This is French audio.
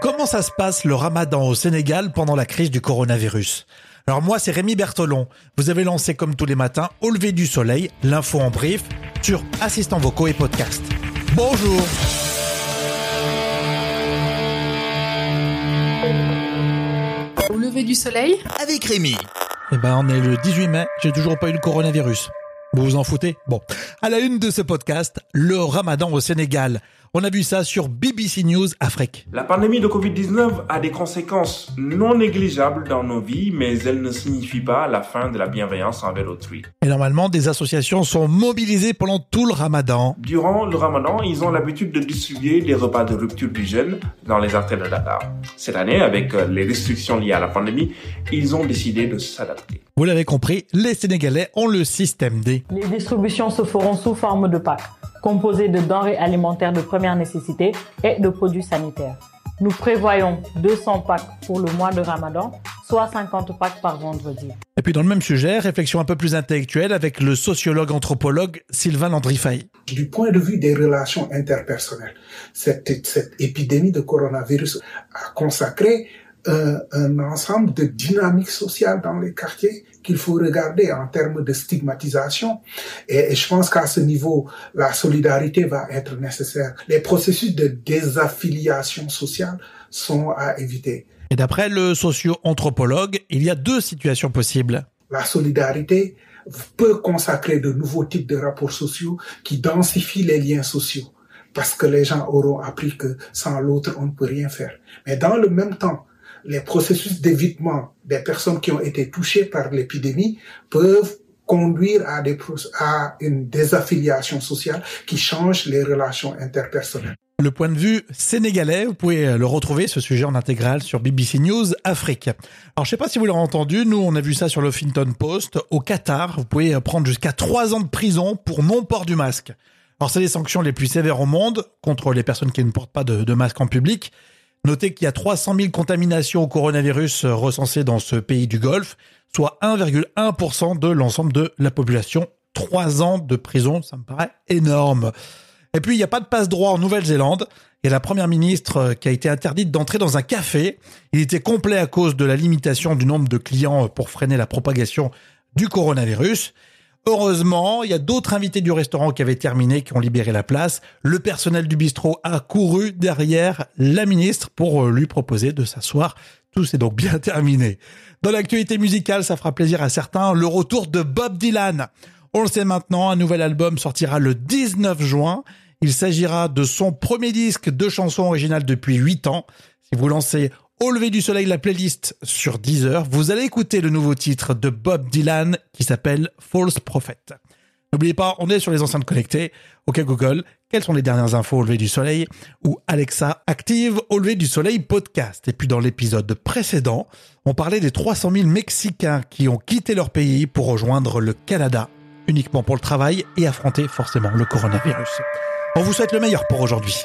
Comment ça se passe le ramadan au Sénégal pendant la crise du coronavirus? Alors moi c'est Rémi Bertolon. Vous avez lancé comme tous les matins au lever du soleil l'info en brief sur assistants vocaux et podcast. Bonjour Au lever du soleil? Avec Rémi. Eh ben on est le 18 mai, j'ai toujours pas eu le coronavirus. Vous vous en foutez? Bon. À la une de ce podcast, le ramadan au Sénégal. On a vu ça sur BBC News Afrique. La pandémie de Covid-19 a des conséquences non négligeables dans nos vies, mais elle ne signifie pas la fin de la bienveillance envers autrui. Et normalement, des associations sont mobilisées pendant tout le ramadan. Durant le ramadan, ils ont l'habitude de distribuer des repas de rupture du jeûne dans les artères de Dakar. Cette année, avec euh, les restrictions liées à la pandémie, ils ont décidé de s'adapter. Vous l'avez compris, les Sénégalais ont le système D. Les distributions se feront sous forme de packs, composés de denrées alimentaires de première nécessité et de produits sanitaires. Nous prévoyons 200 packs pour le mois de Ramadan, soit 50 packs par vendredi. Et puis dans le même sujet, réflexion un peu plus intellectuelle avec le sociologue anthropologue Sylvain Landry-Fay. Du point de vue des relations interpersonnelles, cette, cette épidémie de coronavirus a consacré euh, un ensemble de dynamiques sociales dans les quartiers qu'il faut regarder en termes de stigmatisation. Et, et je pense qu'à ce niveau, la solidarité va être nécessaire. Les processus de désaffiliation sociale sont à éviter. Et d'après le socio-anthropologue, il y a deux situations possibles. La solidarité peut consacrer de nouveaux types de rapports sociaux qui densifient les liens sociaux parce que les gens auront appris que sans l'autre, on ne peut rien faire. Mais dans le même temps, les processus d'évitement des personnes qui ont été touchées par l'épidémie peuvent conduire à, une désaffiliation sociale qui change les relations interpersonnelles. Le point de vue sénégalais, vous pouvez le retrouver, ce sujet en intégral sur BBC News Afrique. Alors je sais pas si vous l'avez entendu, nous on a vu ça sur le Huffington Post. Au Qatar, vous pouvez prendre jusqu'à trois ans de prison pour non-port du masque. Alors c'est les sanctions les plus sévères au monde contre les personnes qui ne portent pas de masque en public. Notez qu'il y a 300 000 contaminations au coronavirus recensées dans ce pays du Golfe, soit 1,1% de l'ensemble de la population. Trois ans de prison, ça me paraît énorme. Et puis, il n'y a pas de passe-droit en Nouvelle-Zélande. Il y a la première ministre qui a été interdite d'entrer dans un café. Il était complet à cause de la limitation du nombre de clients pour freiner la propagation du coronavirus. Heureusement, il y a d'autres invités du restaurant qui avaient terminé, qui ont libéré la place. Le personnel du bistrot a couru derrière la ministre pour lui proposer de s'asseoir. Tout s'est donc bien terminé. Dans l'actualité musicale, ça fera plaisir à certains, le retour de Bob Dylan. On le sait maintenant, un nouvel album sortira le 19 juin. Il s'agira de son premier disque de chansons originales depuis 8 ans. Si vous lancez au lever du soleil, la playlist sur Deezer, vous allez écouter le nouveau titre de Bob Dylan qui s'appelle False Prophet. N'oubliez pas, on est sur les enceintes connectées. Ok Google, quelles sont les dernières infos au lever du soleil Ou Alexa active au lever du soleil podcast? Et puis dans l'épisode précédent, on parlait des 300 000 Mexicains qui ont quitté leur pays pour rejoindre le Canada, uniquement pour le travail et affronter forcément le coronavirus. On vous souhaite le meilleur pour aujourd'hui.